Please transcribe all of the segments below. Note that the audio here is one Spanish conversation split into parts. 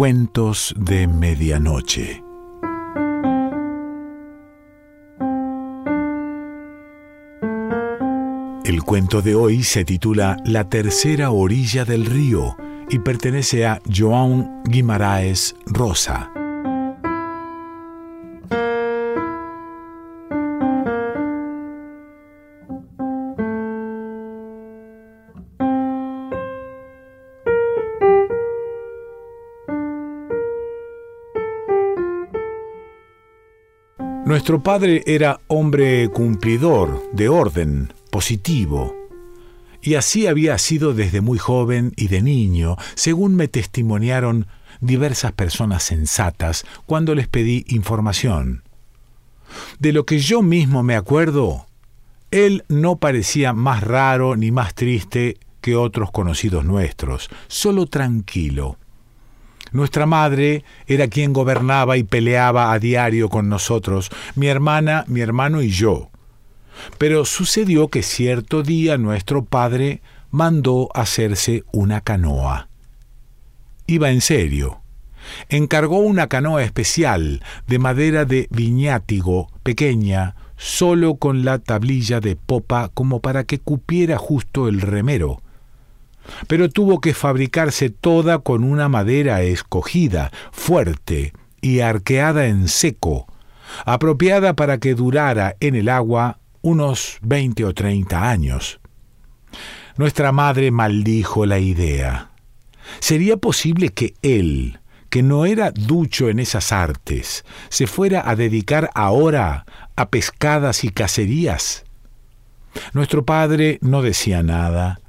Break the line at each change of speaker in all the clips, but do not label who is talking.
Cuentos de Medianoche. El cuento de hoy se titula La tercera orilla del río y pertenece a João Guimaraes Rosa. Nuestro padre era hombre cumplidor, de orden, positivo, y así había sido desde muy joven y de niño, según me testimoniaron diversas personas sensatas cuando les pedí información. De lo que yo mismo me acuerdo, él no parecía más raro ni más triste que otros conocidos nuestros, solo tranquilo. Nuestra madre era quien gobernaba y peleaba a diario con nosotros, mi hermana, mi hermano y yo. Pero sucedió que cierto día nuestro padre mandó hacerse una canoa. Iba en serio. Encargó una canoa especial de madera de viñátigo, pequeña, solo con la tablilla de popa como para que cupiera justo el remero pero tuvo que fabricarse toda con una madera escogida, fuerte y arqueada en seco, apropiada para que durara en el agua unos veinte o treinta años. Nuestra madre maldijo la idea. ¿Sería posible que él, que no era ducho en esas artes, se fuera a dedicar ahora a pescadas y cacerías? Nuestro padre no decía nada,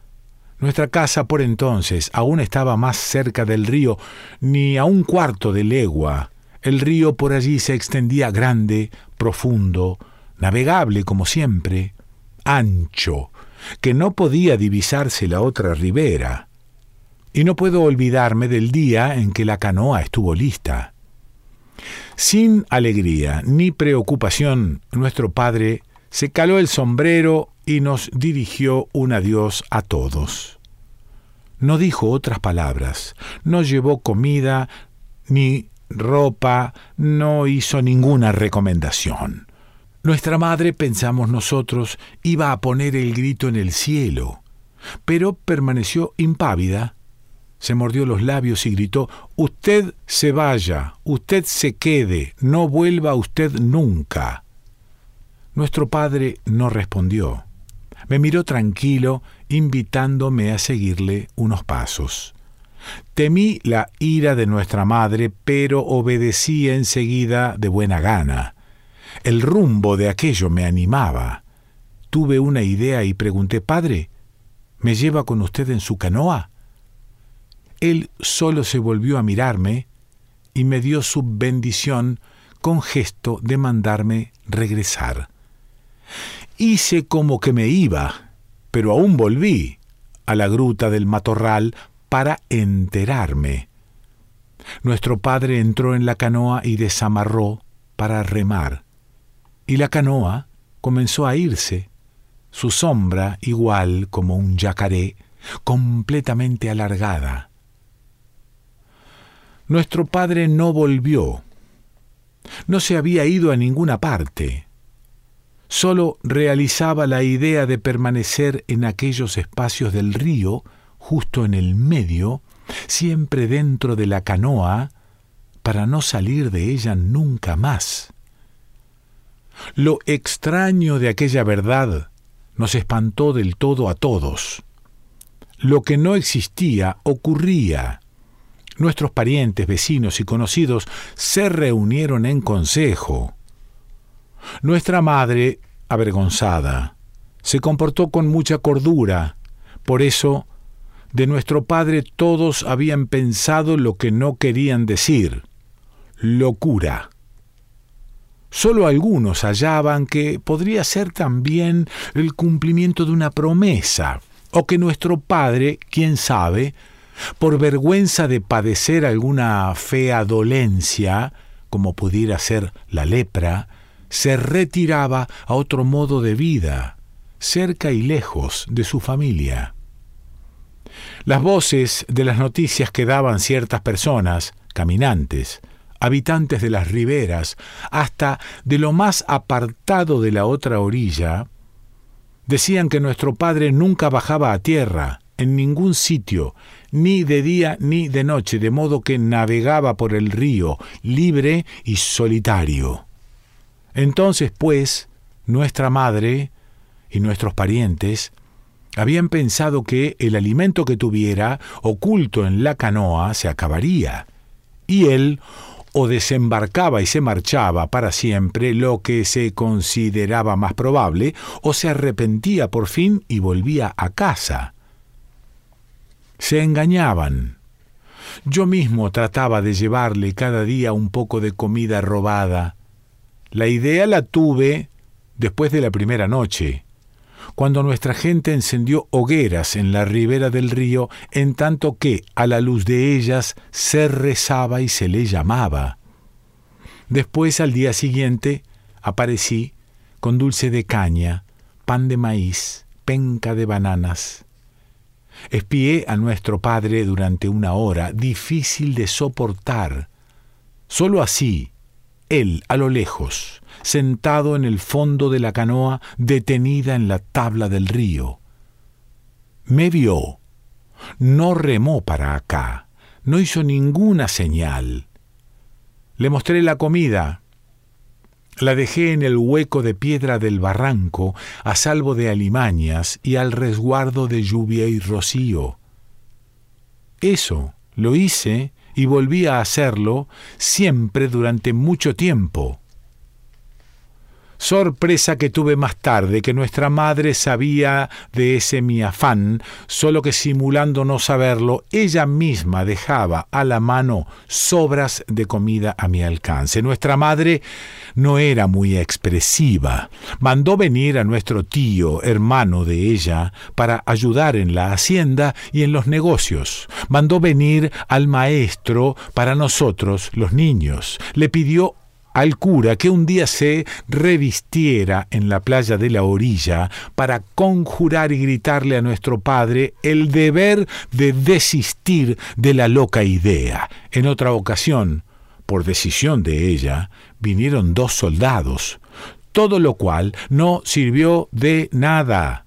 nuestra casa por entonces aún estaba más cerca del río, ni a un cuarto de legua. El río por allí se extendía grande, profundo, navegable como siempre, ancho, que no podía divisarse la otra ribera. Y no puedo olvidarme del día en que la canoa estuvo lista. Sin alegría ni preocupación, nuestro padre se caló el sombrero y nos dirigió un adiós a todos. No dijo otras palabras, no llevó comida ni ropa, no hizo ninguna recomendación. Nuestra madre, pensamos nosotros, iba a poner el grito en el cielo, pero permaneció impávida. Se mordió los labios y gritó Usted se vaya, usted se quede, no vuelva usted nunca. Nuestro padre no respondió. Me miró tranquilo, invitándome a seguirle unos pasos. Temí la ira de nuestra madre, pero obedecí enseguida de buena gana. El rumbo de aquello me animaba. Tuve una idea y pregunté, Padre, ¿me lleva con usted en su canoa? Él solo se volvió a mirarme y me dio su bendición con gesto de mandarme regresar. Hice como que me iba, pero aún volví a la gruta del matorral para enterarme. Nuestro padre entró en la canoa y desamarró para remar, y la canoa comenzó a irse, su sombra igual como un yacaré, completamente alargada. Nuestro padre no volvió, no se había ido a ninguna parte, solo realizaba la idea de permanecer en aquellos espacios del río, justo en el medio, siempre dentro de la canoa, para no salir de ella nunca más. Lo extraño de aquella verdad nos espantó del todo a todos. Lo que no existía ocurría. Nuestros parientes, vecinos y conocidos se reunieron en consejo. Nuestra madre, avergonzada, se comportó con mucha cordura. Por eso, de nuestro padre todos habían pensado lo que no querían decir. Locura. Solo algunos hallaban que podría ser también el cumplimiento de una promesa, o que nuestro padre, quién sabe, por vergüenza de padecer alguna fea dolencia, como pudiera ser la lepra, se retiraba a otro modo de vida, cerca y lejos de su familia. Las voces de las noticias que daban ciertas personas, caminantes, habitantes de las riberas, hasta de lo más apartado de la otra orilla, decían que nuestro padre nunca bajaba a tierra, en ningún sitio, ni de día ni de noche, de modo que navegaba por el río, libre y solitario. Entonces, pues, nuestra madre y nuestros parientes habían pensado que el alimento que tuviera oculto en la canoa se acabaría, y él o desembarcaba y se marchaba para siempre, lo que se consideraba más probable, o se arrepentía por fin y volvía a casa. Se engañaban. Yo mismo trataba de llevarle cada día un poco de comida robada. La idea la tuve después de la primera noche cuando nuestra gente encendió hogueras en la ribera del río, en tanto que a la luz de ellas se rezaba y se le llamaba. Después, al día siguiente, aparecí con dulce de caña, pan de maíz, penca de bananas. Espié a nuestro padre durante una hora, difícil de soportar. Solo así, él, a lo lejos, sentado en el fondo de la canoa detenida en la tabla del río. Me vio. No remó para acá. No hizo ninguna señal. Le mostré la comida. La dejé en el hueco de piedra del barranco, a salvo de alimañas y al resguardo de lluvia y rocío. Eso lo hice y volví a hacerlo siempre durante mucho tiempo. Sorpresa que tuve más tarde, que nuestra madre sabía de ese mi afán, solo que simulando no saberlo, ella misma dejaba a la mano sobras de comida a mi alcance. Nuestra madre no era muy expresiva. Mandó venir a nuestro tío, hermano de ella, para ayudar en la hacienda y en los negocios. Mandó venir al maestro para nosotros, los niños. Le pidió al cura que un día se revistiera en la playa de la orilla para conjurar y gritarle a nuestro padre el deber de desistir de la loca idea. En otra ocasión, por decisión de ella, vinieron dos soldados, todo lo cual no sirvió de nada.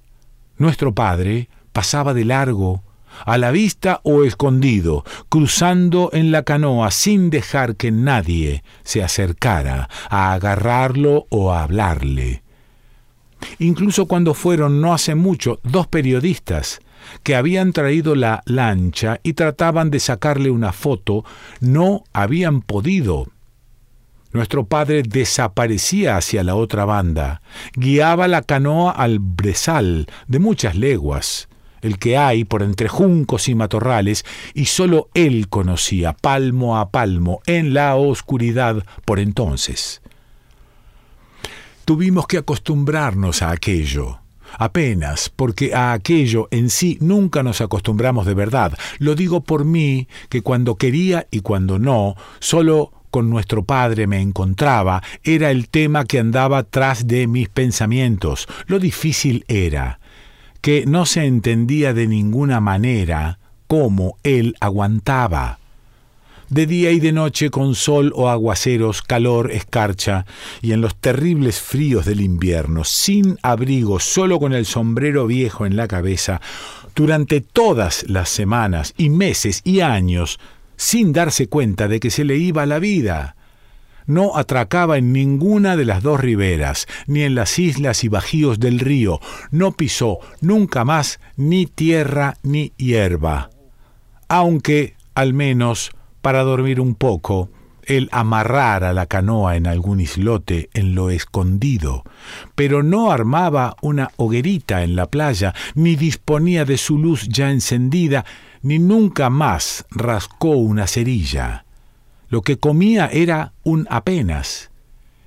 Nuestro padre pasaba de largo a la vista o escondido, cruzando en la canoa sin dejar que nadie se acercara a agarrarlo o a hablarle. Incluso cuando fueron no hace mucho dos periodistas que habían traído la lancha y trataban de sacarle una foto, no habían podido. Nuestro padre desaparecía hacia la otra banda, guiaba la canoa al brezal de muchas leguas, el que hay por entre juncos y matorrales, y sólo él conocía palmo a palmo en la oscuridad por entonces. Tuvimos que acostumbrarnos a aquello, apenas, porque a aquello en sí nunca nos acostumbramos de verdad. Lo digo por mí, que cuando quería y cuando no, solo con nuestro Padre me encontraba, era el tema que andaba tras de mis pensamientos. Lo difícil era que no se entendía de ninguna manera cómo él aguantaba. De día y de noche, con sol o aguaceros, calor, escarcha, y en los terribles fríos del invierno, sin abrigo, solo con el sombrero viejo en la cabeza, durante todas las semanas y meses y años, sin darse cuenta de que se le iba la vida, no atracaba en ninguna de las dos riberas, ni en las islas y bajíos del río, no pisó nunca más ni tierra ni hierba. Aunque, al menos, para dormir un poco, él amarrara la canoa en algún islote en lo escondido, pero no armaba una hoguerita en la playa, ni disponía de su luz ya encendida, ni nunca más rascó una cerilla. Lo que comía era un apenas,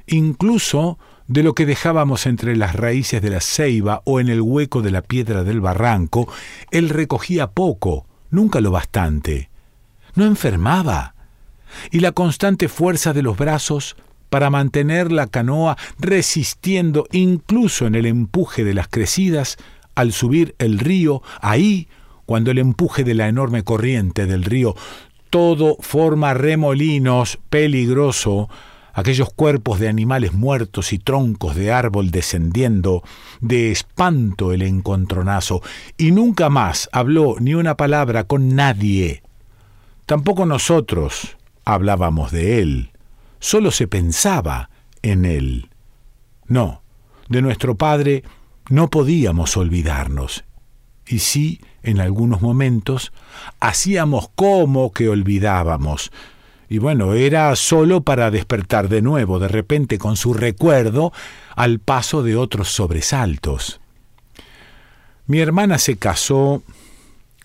incluso de lo que dejábamos entre las raíces de la ceiba o en el hueco de la piedra del barranco, él recogía poco, nunca lo bastante. No enfermaba. Y la constante fuerza de los brazos para mantener la canoa resistiendo incluso en el empuje de las crecidas, al subir el río, ahí, cuando el empuje de la enorme corriente del río todo forma remolinos, peligroso, aquellos cuerpos de animales muertos y troncos de árbol descendiendo, de espanto el encontronazo, y nunca más habló ni una palabra con nadie. Tampoco nosotros hablábamos de él, solo se pensaba en él. No, de nuestro Padre no podíamos olvidarnos, y sí, en algunos momentos, hacíamos como que olvidábamos, y bueno, era solo para despertar de nuevo, de repente, con su recuerdo, al paso de otros sobresaltos. Mi hermana se casó,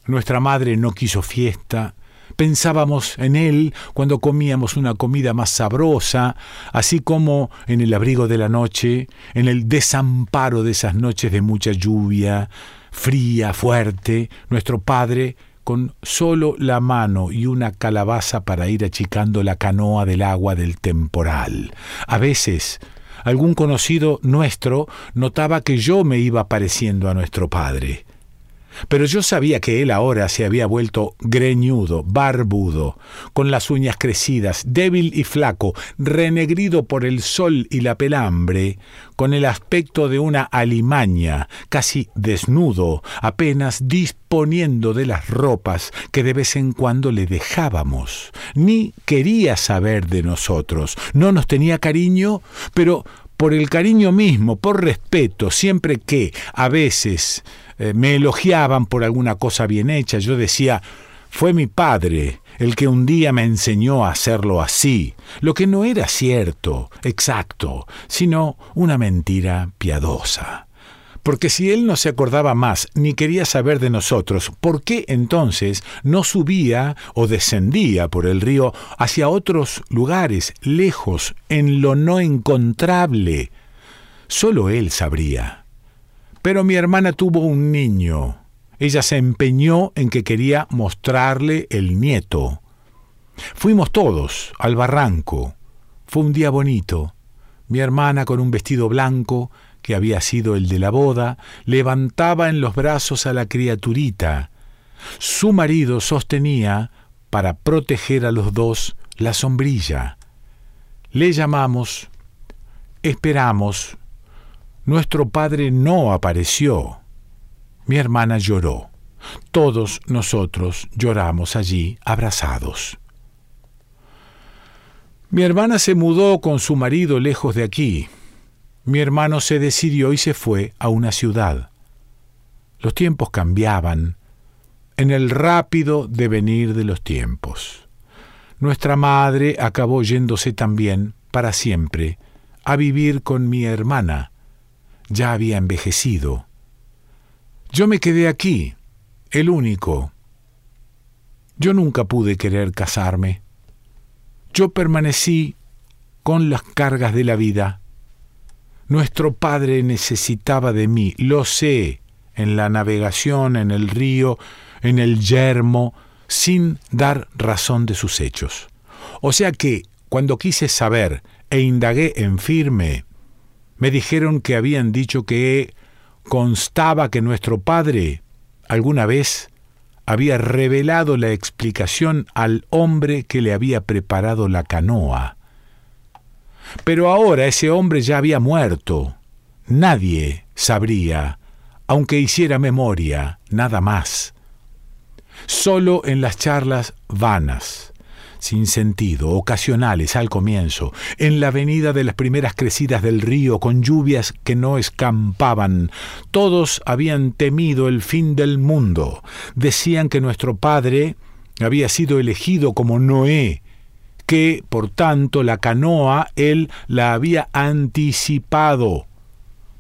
nuestra madre no quiso fiesta, pensábamos en él cuando comíamos una comida más sabrosa, así como en el abrigo de la noche, en el desamparo de esas noches de mucha lluvia, fría, fuerte, nuestro padre con solo la mano y una calabaza para ir achicando la canoa del agua del temporal. A veces, algún conocido nuestro notaba que yo me iba pareciendo a nuestro padre. Pero yo sabía que él ahora se había vuelto greñudo, barbudo, con las uñas crecidas, débil y flaco, renegrido por el sol y la pelambre, con el aspecto de una alimaña, casi desnudo, apenas disponiendo de las ropas que de vez en cuando le dejábamos. Ni quería saber de nosotros, no nos tenía cariño, pero por el cariño mismo, por respeto, siempre que, a veces, eh, me elogiaban por alguna cosa bien hecha, yo decía, fue mi padre el que un día me enseñó a hacerlo así, lo que no era cierto, exacto, sino una mentira piadosa. Porque si él no se acordaba más ni quería saber de nosotros, ¿por qué entonces no subía o descendía por el río hacia otros lugares, lejos, en lo no encontrable? Solo él sabría. Pero mi hermana tuvo un niño. Ella se empeñó en que quería mostrarle el nieto. Fuimos todos al barranco. Fue un día bonito. Mi hermana, con un vestido blanco, que había sido el de la boda, levantaba en los brazos a la criaturita. Su marido sostenía, para proteger a los dos, la sombrilla. Le llamamos, esperamos, nuestro padre no apareció. Mi hermana lloró. Todos nosotros lloramos allí abrazados. Mi hermana se mudó con su marido lejos de aquí. Mi hermano se decidió y se fue a una ciudad. Los tiempos cambiaban en el rápido devenir de los tiempos. Nuestra madre acabó yéndose también para siempre a vivir con mi hermana, ya había envejecido. Yo me quedé aquí, el único. Yo nunca pude querer casarme. Yo permanecí con las cargas de la vida. Nuestro padre necesitaba de mí, lo sé, en la navegación, en el río, en el yermo, sin dar razón de sus hechos. O sea que, cuando quise saber e indagué en firme, me dijeron que habían dicho que constaba que nuestro padre alguna vez había revelado la explicación al hombre que le había preparado la canoa. Pero ahora ese hombre ya había muerto. Nadie sabría, aunque hiciera memoria, nada más. Solo en las charlas vanas sin sentido, ocasionales al comienzo, en la avenida de las primeras crecidas del río, con lluvias que no escampaban. Todos habían temido el fin del mundo. Decían que nuestro padre había sido elegido como Noé, que, por tanto, la canoa él la había anticipado.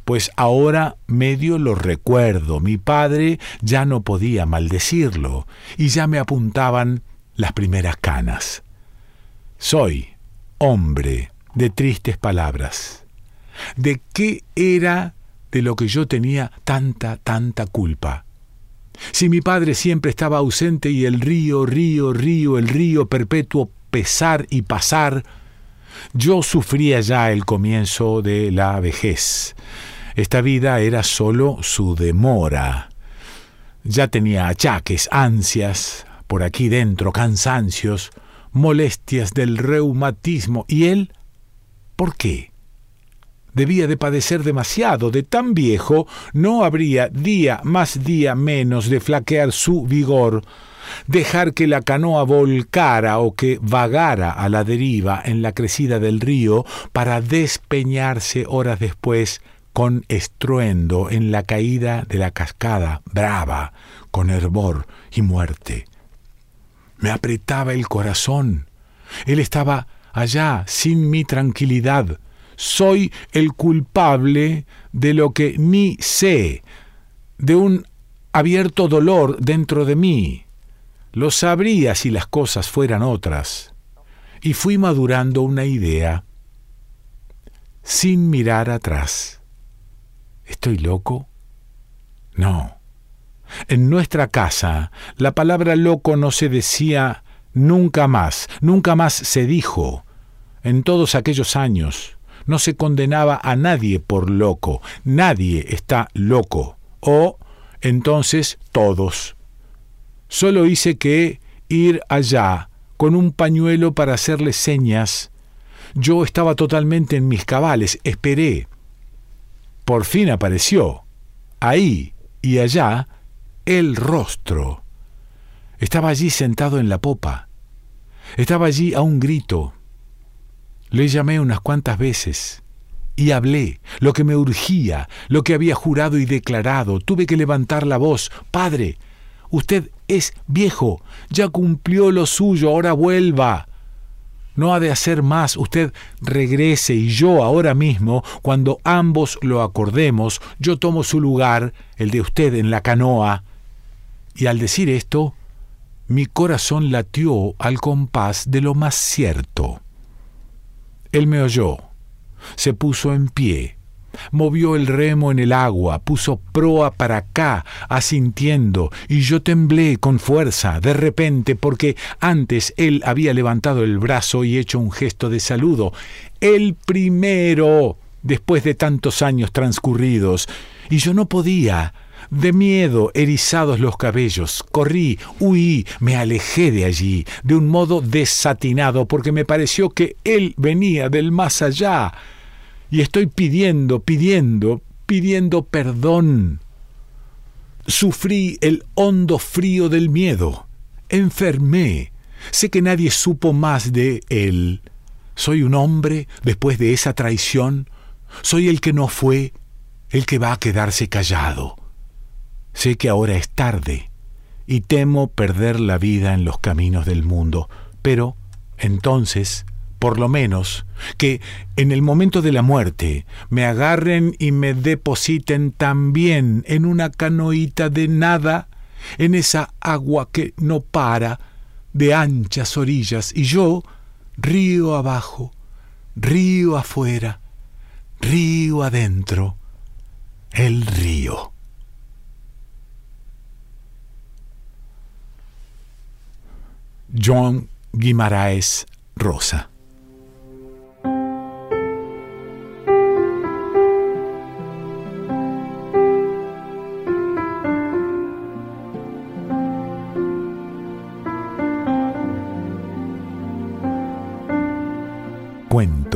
Pues ahora medio lo recuerdo, mi padre ya no podía maldecirlo, y ya me apuntaban las primeras canas. Soy hombre de tristes palabras. ¿De qué era de lo que yo tenía tanta, tanta culpa? Si mi padre siempre estaba ausente y el río, río, río, el río perpetuo pesar y pasar, yo sufría ya el comienzo de la vejez. Esta vida era sólo su demora. Ya tenía achaques, ansias, por aquí dentro, cansancios, molestias del reumatismo. ¿Y él? ¿Por qué? Debía de padecer demasiado, de tan viejo no habría día más día menos de flaquear su vigor, dejar que la canoa volcara o que vagara a la deriva en la crecida del río para despeñarse horas después con estruendo en la caída de la cascada, brava, con hervor y muerte. Me apretaba el corazón. Él estaba allá, sin mi tranquilidad. Soy el culpable de lo que ni sé, de un abierto dolor dentro de mí. Lo sabría si las cosas fueran otras. Y fui madurando una idea sin mirar atrás. ¿Estoy loco? No. En nuestra casa la palabra loco no se decía nunca más, nunca más se dijo. En todos aquellos años no se condenaba a nadie por loco, nadie está loco. O entonces todos. Solo hice que ir allá con un pañuelo para hacerle señas. Yo estaba totalmente en mis cabales, esperé. Por fin apareció, ahí y allá, el rostro. Estaba allí sentado en la popa. Estaba allí a un grito. Le llamé unas cuantas veces y hablé lo que me urgía, lo que había jurado y declarado. Tuve que levantar la voz. Padre, usted es viejo, ya cumplió lo suyo, ahora vuelva. No ha de hacer más, usted regrese y yo ahora mismo, cuando ambos lo acordemos, yo tomo su lugar, el de usted en la canoa, y al decir esto, mi corazón latió al compás de lo más cierto. Él me oyó, se puso en pie, movió el remo en el agua, puso proa para acá, asintiendo, y yo temblé con fuerza, de repente, porque antes él había levantado el brazo y hecho un gesto de saludo. El primero, después de tantos años transcurridos, y yo no podía, de miedo, erizados los cabellos, corrí, huí, me alejé de allí, de un modo desatinado, porque me pareció que él venía del más allá. Y estoy pidiendo, pidiendo, pidiendo perdón. Sufrí el hondo frío del miedo. Enfermé. Sé que nadie supo más de él. Soy un hombre después de esa traición. Soy el que no fue, el que va a quedarse callado. Sé que ahora es tarde y temo perder la vida en los caminos del mundo, pero entonces, por lo menos, que en el momento de la muerte me agarren y me depositen también en una canoita de nada, en esa agua que no para, de anchas orillas, y yo, río abajo, río afuera, río adentro, el río. John Guimaraes Rosa.